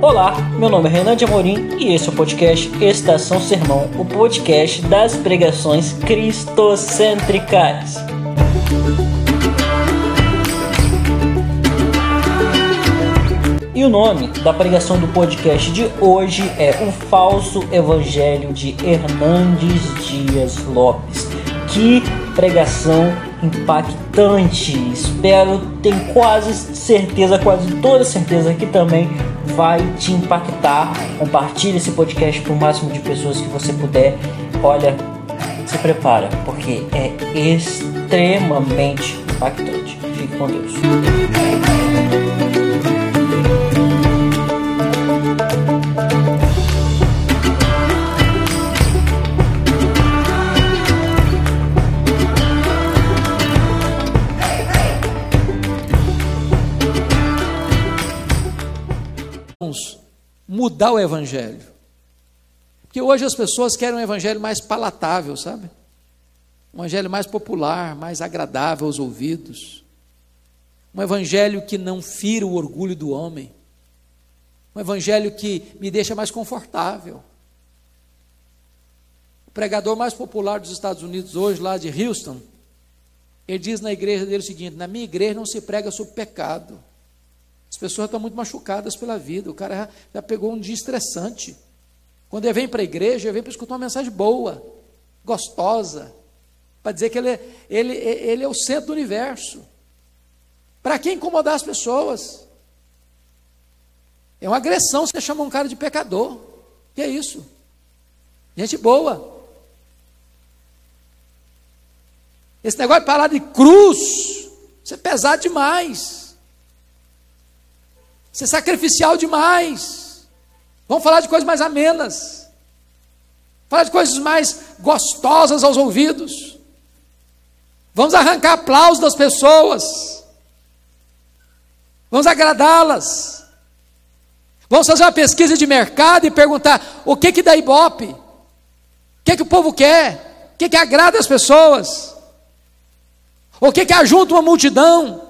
Olá, meu nome é Renan de Amorim e esse é o podcast Estação Sermão, o podcast das pregações cristocêntricas. E o nome da pregação do podcast de hoje é O Falso Evangelho de Hernandes Dias Lopes. Que pregação impactante! Espero, tenho quase certeza, quase toda certeza que também vai te impactar. Compartilhe esse podcast para o máximo de pessoas que você puder. Olha, se prepara, porque é extremamente impactante. Fique com Deus. Mudar o evangelho. Porque hoje as pessoas querem um evangelho mais palatável, sabe? Um evangelho mais popular, mais agradável aos ouvidos. Um evangelho que não fira o orgulho do homem. Um evangelho que me deixa mais confortável. O pregador mais popular dos Estados Unidos hoje, lá de Houston, ele diz na igreja dele o seguinte: na minha igreja não se prega sobre pecado. As pessoas estão muito machucadas pela vida. O cara já, já pegou um dia estressante. Quando ele vem para a igreja, ele vem para escutar uma mensagem boa, gostosa, para dizer que ele é, ele, ele é o centro do universo. Para que incomodar as pessoas? É uma agressão você chamar um cara de pecador. Que é isso? Gente boa. Esse negócio de falar de cruz, isso é pesado demais. Isso é sacrificial demais. Vamos falar de coisas mais amenas. Falar de coisas mais gostosas aos ouvidos. Vamos arrancar aplausos das pessoas. Vamos agradá-las. Vamos fazer uma pesquisa de mercado e perguntar o que que dá ibope? O que que o povo quer? O que que agrada as pessoas? O que que ajunta uma multidão?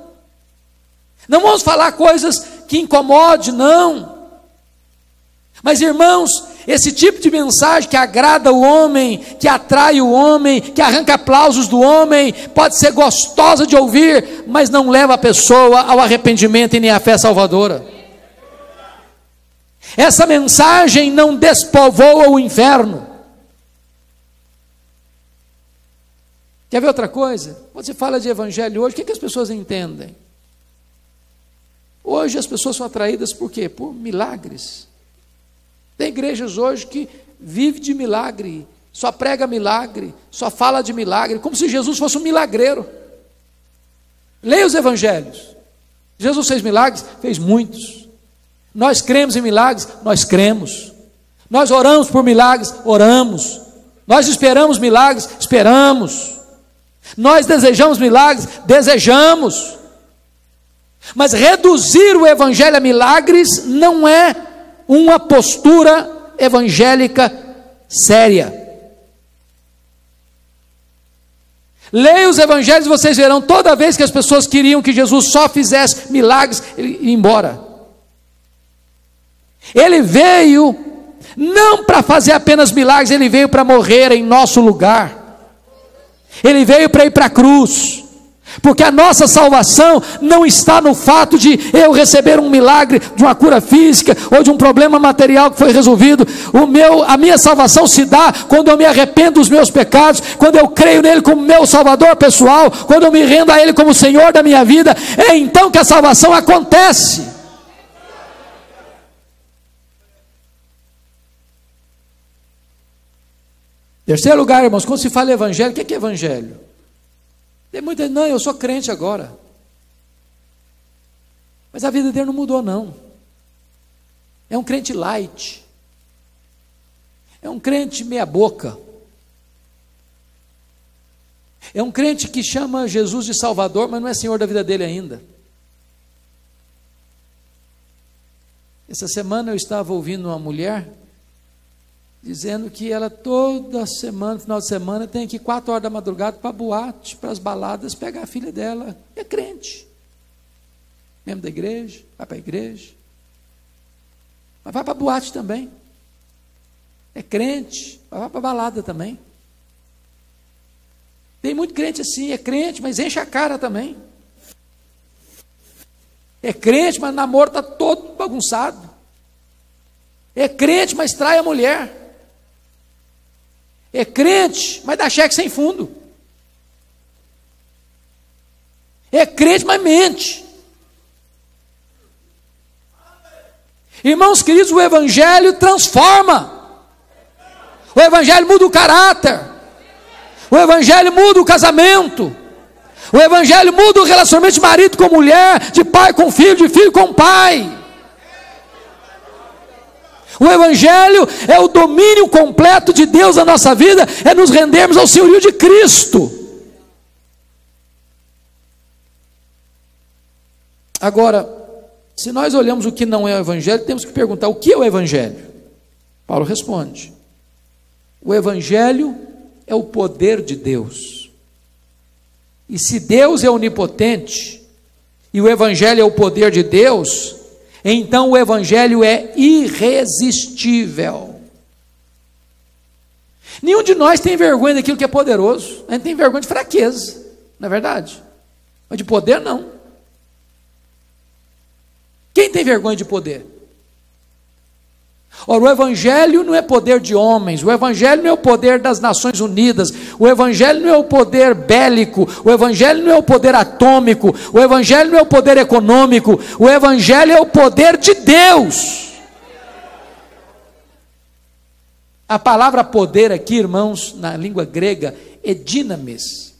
Não vamos falar coisas que incomode, não. Mas irmãos, esse tipo de mensagem que agrada o homem, que atrai o homem, que arranca aplausos do homem, pode ser gostosa de ouvir, mas não leva a pessoa ao arrependimento e nem à fé salvadora. Essa mensagem não despovoa o inferno. Quer ver outra coisa? Quando se fala de evangelho hoje, o que, que as pessoas entendem? Hoje as pessoas são atraídas por quê? Por milagres. Tem igrejas hoje que vive de milagre, só prega milagre, só fala de milagre, como se Jesus fosse um milagreiro. Leia os evangelhos. Jesus fez milagres? Fez muitos. Nós cremos em milagres? Nós cremos. Nós oramos por milagres? Oramos. Nós esperamos milagres? Esperamos. Nós desejamos milagres? Desejamos. Mas reduzir o evangelho a milagres não é uma postura evangélica séria. Leia os evangelhos e vocês verão, toda vez que as pessoas queriam que Jesus só fizesse milagres, ele ia embora. Ele veio não para fazer apenas milagres, ele veio para morrer em nosso lugar. Ele veio para ir para a cruz. Porque a nossa salvação não está no fato de eu receber um milagre de uma cura física ou de um problema material que foi resolvido. O meu, a minha salvação se dá quando eu me arrependo dos meus pecados, quando eu creio nele como meu salvador pessoal, quando eu me rendo a ele como Senhor da minha vida. É então que a salvação acontece. Terceiro lugar, irmãos, quando se fala evangelho, o que é evangelho? Tem muita não, eu sou crente agora. Mas a vida dele não mudou, não. É um crente light. É um crente meia-boca. É um crente que chama Jesus de Salvador, mas não é Senhor da vida dele ainda. Essa semana eu estava ouvindo uma mulher dizendo que ela toda semana, final de semana, tem que ir quatro horas da madrugada para boate, para as baladas, pegar a filha dela. É crente. Membro da igreja, vai para a igreja. Mas vai para a boate também. É crente, vai para a balada também. Tem muito crente assim, é crente, mas enche a cara também. É crente, mas namoro está todo bagunçado. É crente, mas trai a mulher. É crente, mas dá cheque sem fundo. É crente, mas mente. Irmãos queridos, o Evangelho transforma. O Evangelho muda o caráter. O Evangelho muda o casamento. O Evangelho muda o relacionamento de marido com mulher, de pai com filho, de filho com pai. O Evangelho é o domínio completo de Deus na nossa vida, é nos rendermos ao senhorio de Cristo. Agora, se nós olhamos o que não é o Evangelho, temos que perguntar: o que é o Evangelho? Paulo responde: o Evangelho é o poder de Deus. E se Deus é onipotente, e o Evangelho é o poder de Deus, então o Evangelho é irresistível. Nenhum de nós tem vergonha daquilo que é poderoso, a gente tem vergonha de fraqueza, não é verdade? Mas de poder, não. Quem tem vergonha de poder? Ora, o Evangelho não é poder de homens, o Evangelho não é o poder das Nações Unidas, o Evangelho não é o poder bélico, o Evangelho não é o poder atômico, o Evangelho não é o poder econômico, o Evangelho é o poder de Deus. A palavra poder aqui, irmãos, na língua grega, é dinamis,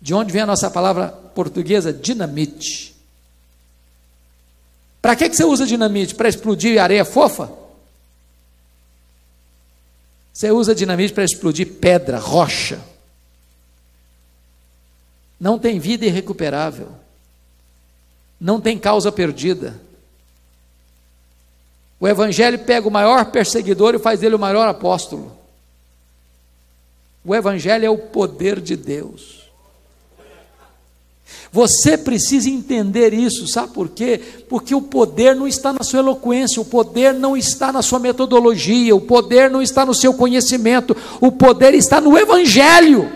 de onde vem a nossa palavra portuguesa, dinamite. Para que, que você usa dinamite? Para explodir areia fofa? Você usa dinamite para explodir pedra, rocha. Não tem vida irrecuperável. Não tem causa perdida. O Evangelho pega o maior perseguidor e faz dele o maior apóstolo. O Evangelho é o poder de Deus. Você precisa entender isso, sabe por quê? Porque o poder não está na sua eloquência, o poder não está na sua metodologia, o poder não está no seu conhecimento, o poder está no Evangelho.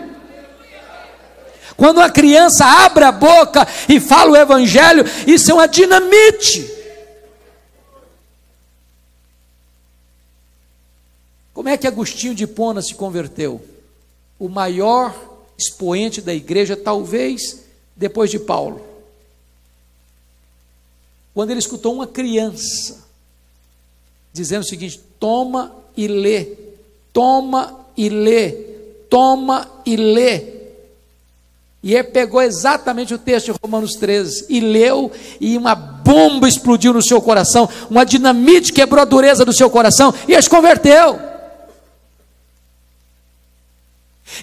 Quando a criança abre a boca e fala o Evangelho, isso é uma dinamite. Como é que Agostinho de Pona se converteu? O maior expoente da igreja, talvez depois de Paulo. Quando ele escutou uma criança dizendo o seguinte: toma e lê, toma e lê, toma e lê. E ele pegou exatamente o texto de Romanos 13 e leu, e uma bomba explodiu no seu coração, uma dinamite quebrou a dureza do seu coração, e ele se converteu.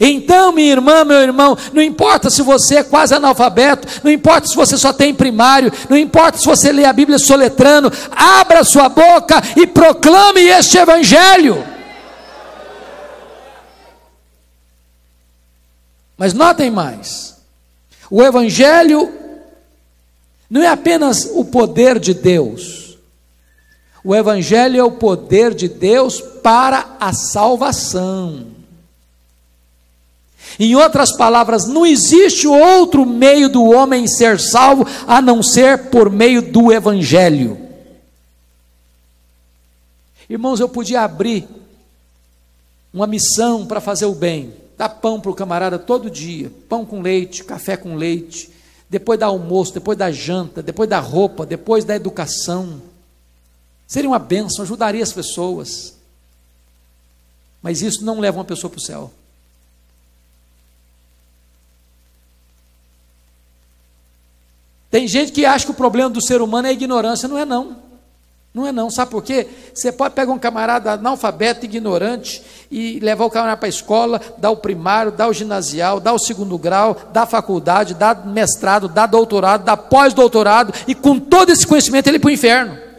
Então, minha irmã, meu irmão, não importa se você é quase analfabeto, não importa se você só tem primário, não importa se você lê a Bíblia soletrando, abra sua boca e proclame este Evangelho. Mas notem mais: o Evangelho não é apenas o poder de Deus, o Evangelho é o poder de Deus para a salvação. Em outras palavras, não existe outro meio do homem ser salvo a não ser por meio do Evangelho. Irmãos, eu podia abrir uma missão para fazer o bem, dar pão para o camarada todo dia, pão com leite, café com leite, depois da almoço, depois da janta, depois da roupa, depois da educação. Seria uma bênção, ajudaria as pessoas. Mas isso não leva uma pessoa para o céu. Tem gente que acha que o problema do ser humano é a ignorância, não é não. Não é não, sabe por quê? Você pode pegar um camarada analfabeto, ignorante, e levar o camarada para a escola, dar o primário, dar o ginasial, dar o segundo grau, dar faculdade, dar mestrado, dar doutorado, dar pós-doutorado, e com todo esse conhecimento ele para o inferno.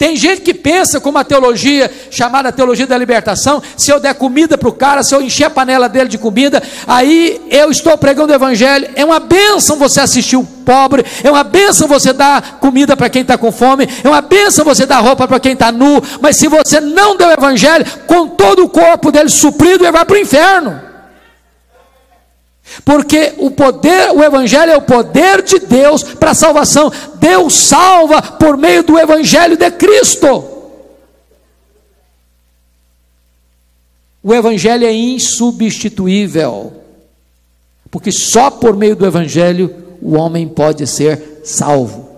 Tem gente que pensa com uma teologia chamada teologia da libertação: se eu der comida para o cara, se eu encher a panela dele de comida, aí eu estou pregando o evangelho. É uma bênção você assistir o pobre, é uma bênção você dar comida para quem está com fome, é uma bênção você dar roupa para quem está nu. Mas se você não der o evangelho, com todo o corpo dele suprido, ele vai para o inferno. Porque o poder, o evangelho é o poder de Deus para a salvação. Deus salva por meio do evangelho de Cristo. O evangelho é insubstituível. Porque só por meio do evangelho o homem pode ser salvo.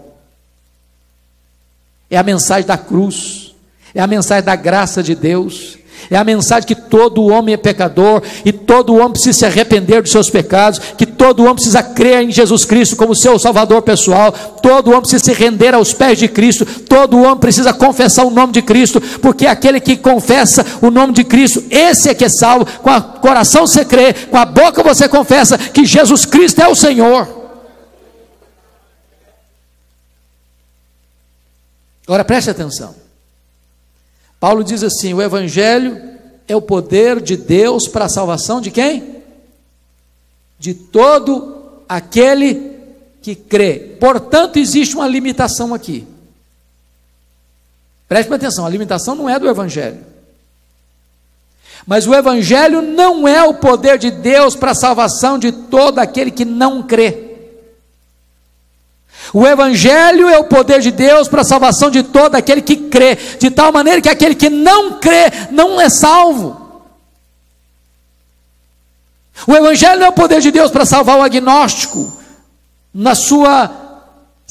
É a mensagem da cruz, é a mensagem da graça de Deus, é a mensagem que todo homem é pecador e todo homem precisa se arrepender dos seus pecados, que todo homem precisa crer em Jesus Cristo como seu Salvador pessoal, todo homem precisa se render aos pés de Cristo, todo homem precisa confessar o nome de Cristo, porque aquele que confessa o nome de Cristo, esse é que é salvo, com o coração você crê, com a boca você confessa que Jesus Cristo é o Senhor. Agora preste atenção. Paulo diz assim: o Evangelho é o poder de Deus para a salvação de quem? De todo aquele que crê. Portanto, existe uma limitação aqui. Preste atenção: a limitação não é do Evangelho. Mas o Evangelho não é o poder de Deus para a salvação de todo aquele que não crê. O Evangelho é o poder de Deus para a salvação de todo aquele que crê, de tal maneira que aquele que não crê não é salvo. O Evangelho é o poder de Deus para salvar o agnóstico na sua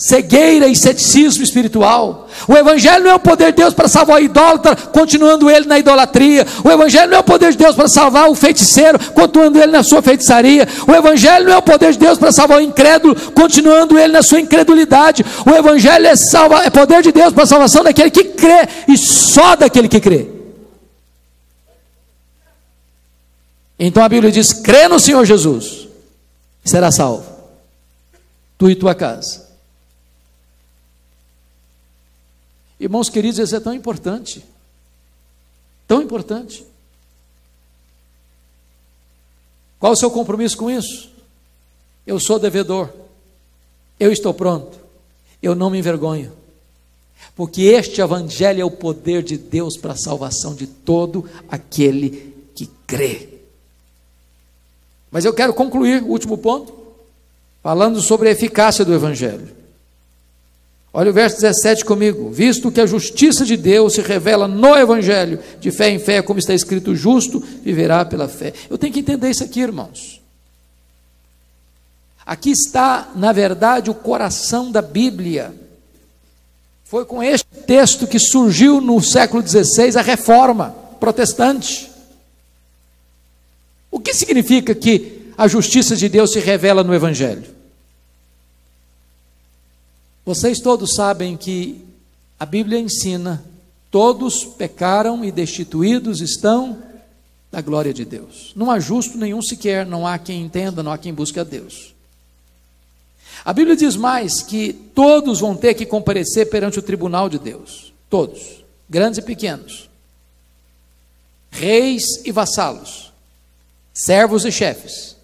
cegueira e ceticismo espiritual. O Evangelho não é o poder de Deus para salvar o idólatra, continuando ele na idolatria. O Evangelho não é o poder de Deus para salvar o feiticeiro, continuando ele na sua feitiçaria. O Evangelho não é o poder de Deus para salvar o incrédulo, continuando ele na sua incredulidade. O Evangelho é, salva, é poder de Deus para a salvação daquele que crê e só daquele que crê. Então a Bíblia diz: crê no Senhor Jesus, será salvo, tu e tua casa. Irmãos queridos, isso é tão importante. Tão importante. Qual o seu compromisso com isso? Eu sou devedor. Eu estou pronto. Eu não me envergonho. Porque este evangelho é o poder de Deus para a salvação de todo aquele que crê. Mas eu quero concluir último ponto, falando sobre a eficácia do evangelho. Olha o verso 17 comigo. Visto que a justiça de Deus se revela no Evangelho, de fé em fé, como está escrito, justo viverá pela fé. Eu tenho que entender isso aqui, irmãos. Aqui está, na verdade, o coração da Bíblia. Foi com este texto que surgiu no século XVI a reforma protestante. O que significa que a justiça de Deus se revela no Evangelho? Vocês todos sabem que a Bíblia ensina: todos pecaram e destituídos estão da glória de Deus. Não há justo nenhum sequer, não há quem entenda, não há quem busque a Deus. A Bíblia diz mais que todos vão ter que comparecer perante o tribunal de Deus. Todos, grandes e pequenos, reis e vassalos, servos e chefes.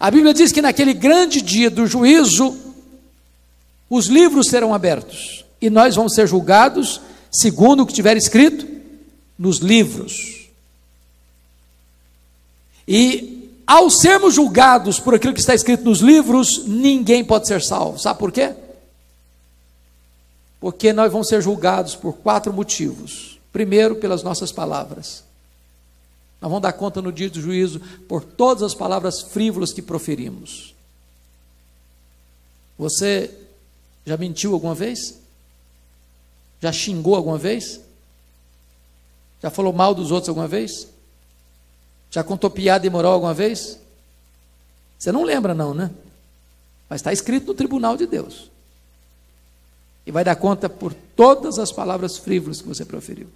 A Bíblia diz que naquele grande dia do juízo, os livros serão abertos e nós vamos ser julgados segundo o que tiver escrito nos livros. E ao sermos julgados por aquilo que está escrito nos livros, ninguém pode ser salvo. Sabe por quê? Porque nós vamos ser julgados por quatro motivos. Primeiro, pelas nossas palavras. Nós vamos dar conta no dia do juízo por todas as palavras frívolas que proferimos. Você já mentiu alguma vez? Já xingou alguma vez? Já falou mal dos outros alguma vez? Já contou piada imoral alguma vez? Você não lembra, não, né? Mas está escrito no tribunal de Deus. E vai dar conta por todas as palavras frívolas que você proferiu.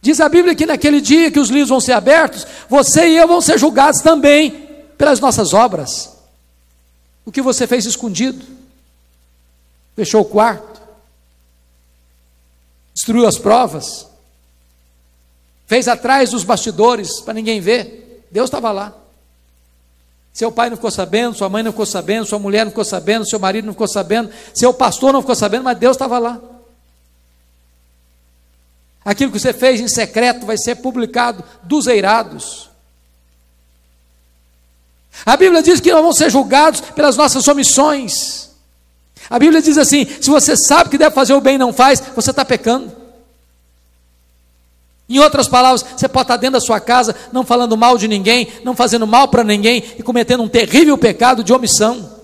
Diz a Bíblia que naquele dia que os livros vão ser abertos, você e eu vão ser julgados também pelas nossas obras. O que você fez escondido? Fechou o quarto? destruiu as provas, fez atrás dos bastidores para ninguém ver. Deus estava lá. Seu pai não ficou sabendo, sua mãe não ficou sabendo, sua mulher não ficou sabendo, seu marido não ficou sabendo, seu pastor não ficou sabendo, mas Deus estava lá. Aquilo que você fez em secreto vai ser publicado dos eirados. A Bíblia diz que nós vamos ser julgados pelas nossas omissões. A Bíblia diz assim: se você sabe que deve fazer o bem e não faz, você está pecando. Em outras palavras, você pode estar dentro da sua casa, não falando mal de ninguém, não fazendo mal para ninguém e cometendo um terrível pecado de omissão.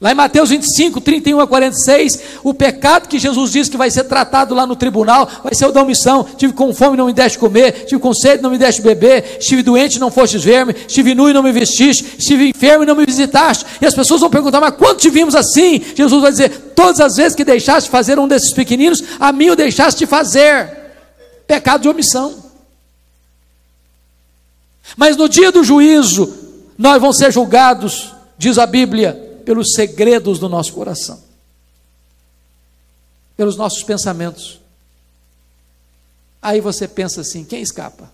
Lá em Mateus 25, 31 a 46, o pecado que Jesus diz que vai ser tratado lá no tribunal vai ser o da omissão. Tive com fome, não me deste comer. Tive com sede, não me deste beber. Estive doente, não fostes ver-me. Estive nu e não me vestiste. Estive enfermo e não me visitaste. E as pessoas vão perguntar, mas quando te vimos assim? Jesus vai dizer, todas as vezes que deixaste fazer um desses pequeninos, a mim o deixaste fazer. Pecado de omissão. Mas no dia do juízo, nós vamos ser julgados, diz a Bíblia, pelos segredos do nosso coração, pelos nossos pensamentos. Aí você pensa assim: quem escapa?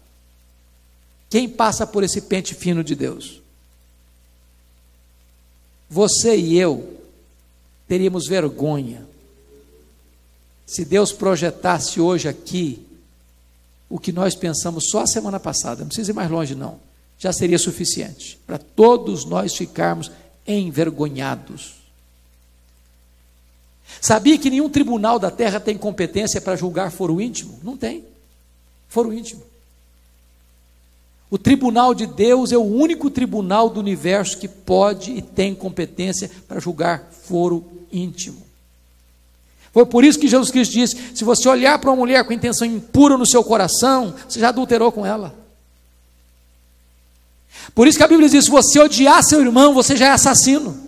Quem passa por esse pente fino de Deus? Você e eu teríamos vergonha se Deus projetasse hoje aqui o que nós pensamos só a semana passada, não precisa ir mais longe, não, já seria suficiente para todos nós ficarmos envergonhados. Sabia que nenhum tribunal da terra tem competência para julgar foro íntimo? Não tem. Foro íntimo. O tribunal de Deus é o único tribunal do universo que pode e tem competência para julgar foro íntimo. Foi por isso que Jesus Cristo disse: se você olhar para uma mulher com intenção impura no seu coração, você já adulterou com ela. Por isso que a Bíblia diz: se você odiar seu irmão, você já é assassino.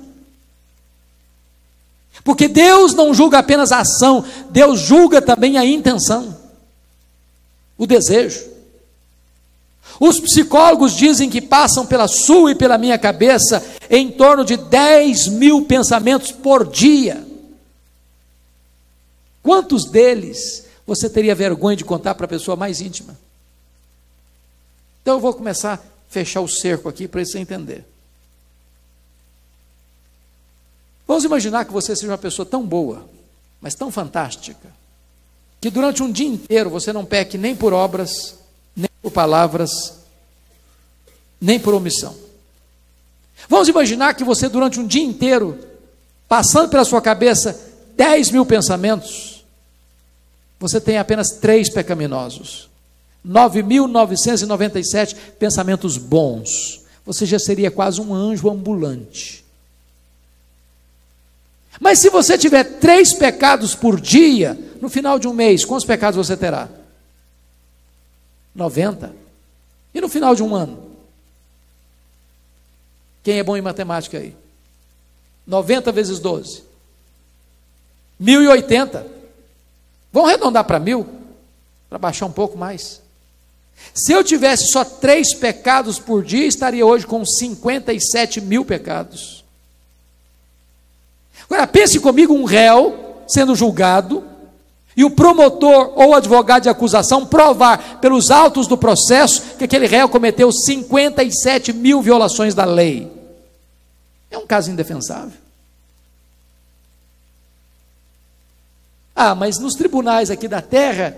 Porque Deus não julga apenas a ação, Deus julga também a intenção, o desejo. Os psicólogos dizem que passam pela sua e pela minha cabeça em torno de 10 mil pensamentos por dia. Quantos deles você teria vergonha de contar para a pessoa mais íntima? Então eu vou começar fechar o cerco aqui para você entender. Vamos imaginar que você seja uma pessoa tão boa, mas tão fantástica, que durante um dia inteiro você não peque nem por obras, nem por palavras, nem por omissão. Vamos imaginar que você durante um dia inteiro, passando pela sua cabeça 10 mil pensamentos, você tem apenas três pecaminosos. 9.997 pensamentos bons. Você já seria quase um anjo ambulante. Mas se você tiver três pecados por dia, no final de um mês, quantos pecados você terá? 90. E no final de um ano? Quem é bom em matemática aí? 90 vezes 12. 1080. Vamos arredondar para mil? Para baixar um pouco mais. Se eu tivesse só três pecados por dia, estaria hoje com 57 mil pecados. Agora, pense comigo: um réu sendo julgado, e o promotor ou advogado de acusação provar pelos autos do processo que aquele réu cometeu 57 mil violações da lei. É um caso indefensável. Ah, mas nos tribunais aqui da terra,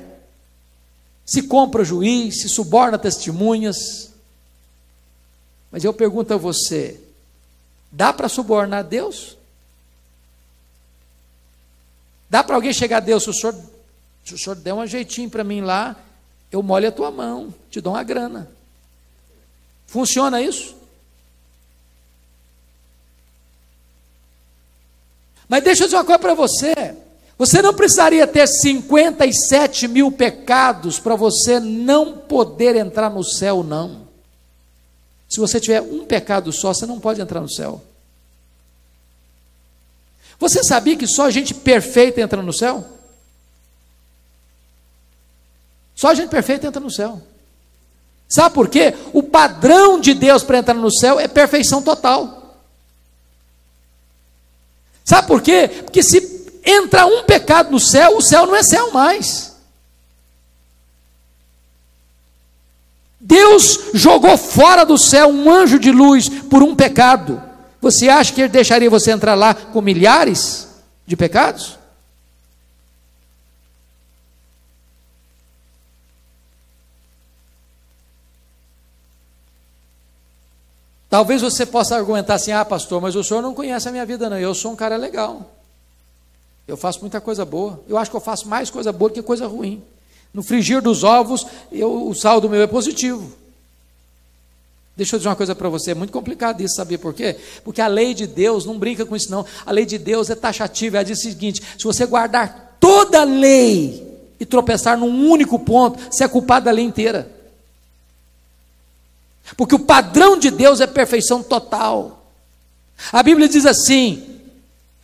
se compra juiz, se suborna testemunhas. Mas eu pergunto a você: dá para subornar Deus? Dá para alguém chegar a Deus, se o senhor, se o senhor der um jeitinho para mim lá, eu molho a tua mão, te dou uma grana. Funciona isso? Mas deixa eu dizer uma coisa para você. Você não precisaria ter 57 mil pecados para você não poder entrar no céu, não. Se você tiver um pecado só, você não pode entrar no céu. Você sabia que só gente perfeita entra no céu? Só gente perfeita entra no céu. Sabe por quê? O padrão de Deus para entrar no céu é perfeição total. Sabe por quê? Porque se entra um pecado no céu, o céu não é céu mais. Deus jogou fora do céu um anjo de luz por um pecado. Você acha que ele deixaria você entrar lá com milhares de pecados? Talvez você possa argumentar assim: ah, pastor, mas o senhor não conhece a minha vida, não. Eu sou um cara legal. Eu faço muita coisa boa. Eu acho que eu faço mais coisa boa do que coisa ruim. No frigir dos ovos, eu, o saldo meu é positivo. Deixa eu dizer uma coisa para você, é muito complicado isso, saber por quê? Porque a lei de Deus não brinca com isso, não. A lei de Deus é taxativa, ela diz o seguinte: se você guardar toda a lei e tropeçar num único ponto, você é culpado da lei inteira. Porque o padrão de Deus é perfeição total. A Bíblia diz assim: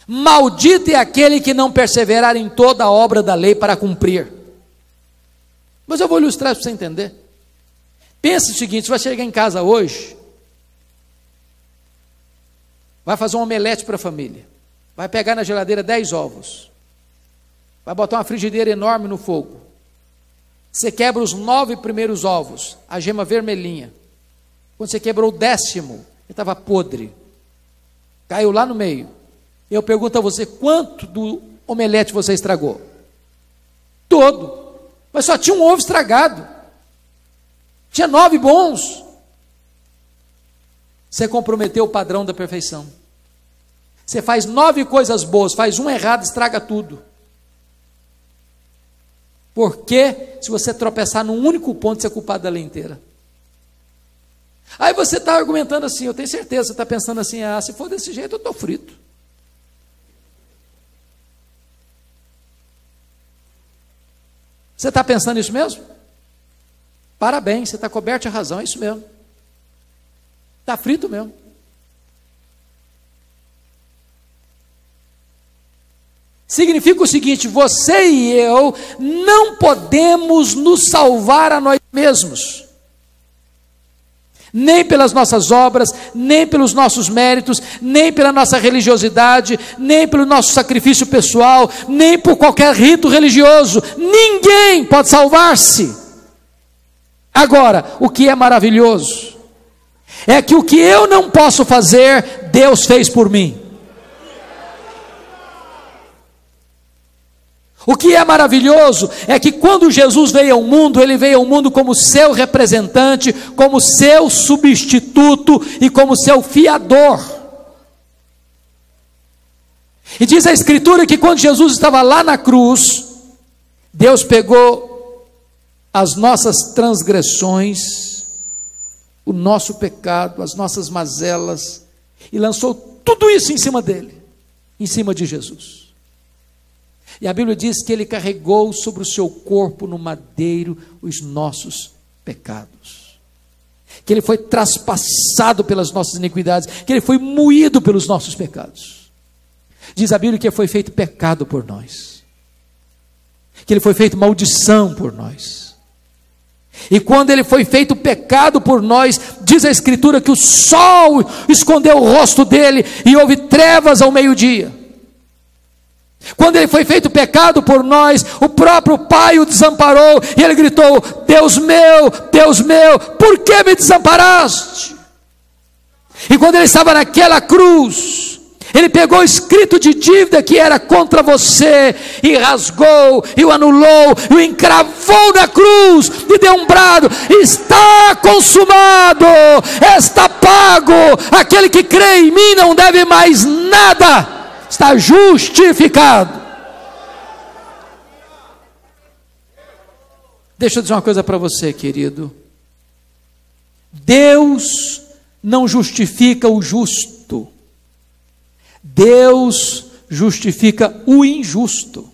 Maldito é aquele que não perseverar em toda a obra da lei para cumprir. Mas eu vou ilustrar para você entender. Pensa o seguinte: você vai chegar em casa hoje, vai fazer um omelete para a família, vai pegar na geladeira 10 ovos, vai botar uma frigideira enorme no fogo. Você quebra os nove primeiros ovos, a gema vermelhinha. Quando você quebrou o décimo, ele estava podre. Caiu lá no meio. Eu pergunto a você: quanto do omelete você estragou? Todo. Mas só tinha um ovo estragado. Tinha nove bons. Você comprometeu o padrão da perfeição. Você faz nove coisas boas, faz um errado, estraga tudo. Porque se você tropeçar num único ponto, você é culpado da lei inteira. Aí você está argumentando assim, eu tenho certeza, você está pensando assim, ah, se for desse jeito, eu estou frito. Você está pensando isso mesmo? Parabéns, você está coberto de razão, é isso mesmo. Está frito mesmo. Significa o seguinte: você e eu não podemos nos salvar a nós mesmos nem pelas nossas obras, nem pelos nossos méritos, nem pela nossa religiosidade, nem pelo nosso sacrifício pessoal, nem por qualquer rito religioso. Ninguém pode salvar-se. Agora, o que é maravilhoso é que o que eu não posso fazer, Deus fez por mim. O que é maravilhoso é que quando Jesus veio ao mundo, ele veio ao mundo como seu representante, como seu substituto e como seu fiador. E diz a Escritura que quando Jesus estava lá na cruz, Deus pegou as nossas transgressões, o nosso pecado, as nossas mazelas, e lançou tudo isso em cima dele, em cima de Jesus. E a Bíblia diz que ele carregou sobre o seu corpo no madeiro os nossos pecados. Que ele foi traspassado pelas nossas iniquidades, que ele foi moído pelos nossos pecados. Diz a Bíblia que foi feito pecado por nós. Que ele foi feito maldição por nós. E quando ele foi feito pecado por nós, diz a Escritura que o sol escondeu o rosto dele e houve trevas ao meio-dia. Quando ele foi feito pecado por nós, o próprio Pai o desamparou e ele gritou: Deus meu, Deus meu, por que me desamparaste? E quando ele estava naquela cruz, ele pegou o escrito de dívida que era contra você e rasgou, e o anulou, e o encravou na cruz, e deu um brado: está consumado, está pago. Aquele que crê em mim não deve mais nada está justificado. Deixa eu dizer uma coisa para você, querido. Deus não justifica o justo, Deus justifica o injusto.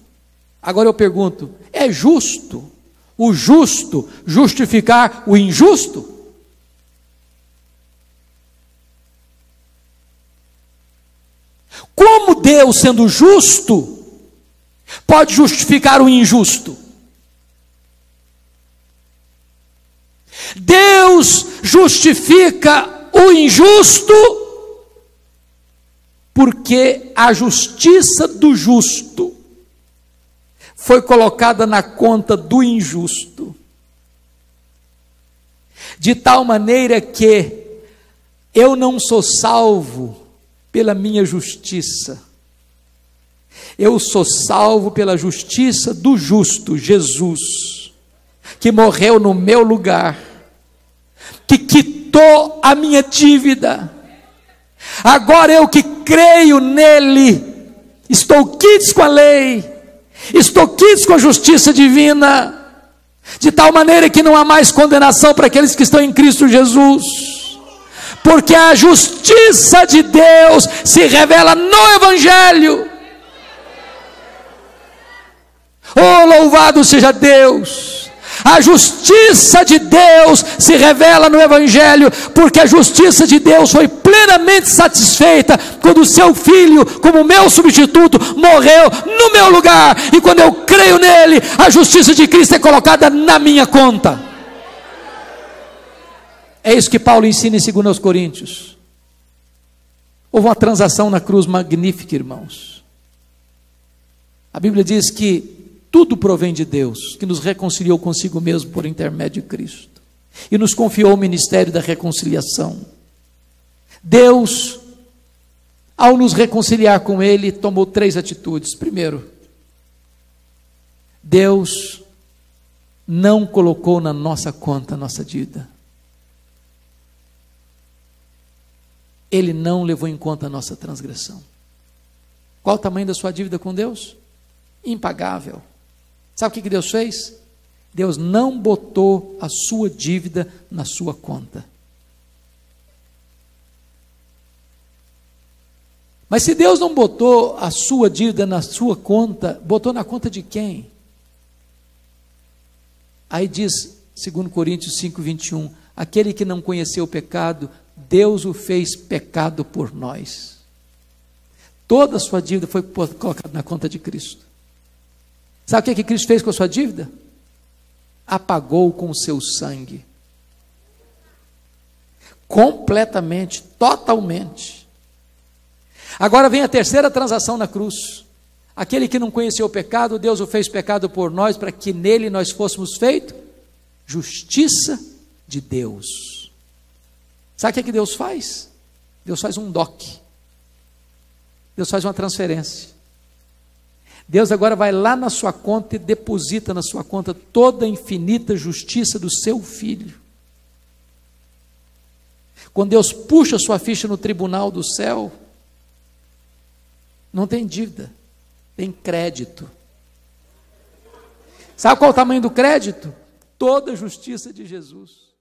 Agora eu pergunto: é justo o justo justificar o injusto? Como Deus, sendo justo, pode justificar o injusto? Deus justifica o injusto porque a justiça do justo foi colocada na conta do injusto. de tal maneira que eu não sou salvo pela minha justiça, eu sou salvo pela justiça do justo, Jesus, que morreu no meu lugar, que quitou a minha dívida. Agora eu que creio nele, estou quites com a lei, estou quites com a justiça divina de tal maneira que não há mais condenação para aqueles que estão em Cristo Jesus, porque a justiça de Deus se revela no Evangelho. Oh, louvado seja Deus! A justiça de Deus se revela no Evangelho, porque a justiça de Deus foi plenamente satisfeita quando o seu filho, como meu substituto, morreu no meu lugar, e quando eu creio nele, a justiça de Cristo é colocada na minha conta. É isso que Paulo ensina em 2 Coríntios. Houve uma transação na cruz magnífica, irmãos. A Bíblia diz que tudo provém de Deus, que nos reconciliou consigo mesmo por intermédio de Cristo e nos confiou o ministério da reconciliação. Deus, ao nos reconciliar com Ele, tomou três atitudes. Primeiro, Deus não colocou na nossa conta a nossa dívida. Ele não levou em conta a nossa transgressão. Qual o tamanho da sua dívida com Deus? Impagável. Sabe o que Deus fez? Deus não botou a sua dívida na sua conta. Mas se Deus não botou a sua dívida na sua conta, botou na conta de quem? Aí diz, segundo Coríntios 5, 21, aquele que não conheceu o pecado, Deus o fez pecado por nós. Toda a sua dívida foi colocada na conta de Cristo. Sabe o que, que Cristo fez com a sua dívida? Apagou com o seu sangue. Completamente, totalmente. Agora vem a terceira transação na cruz. Aquele que não conheceu o pecado, Deus o fez pecado por nós, para que nele nós fôssemos feitos justiça de Deus. Sabe o que, que Deus faz? Deus faz um DOC. Deus faz uma transferência. Deus agora vai lá na sua conta e deposita na sua conta toda a infinita justiça do seu filho. Quando Deus puxa sua ficha no tribunal do céu, não tem dívida, tem crédito. Sabe qual é o tamanho do crédito? Toda a justiça de Jesus.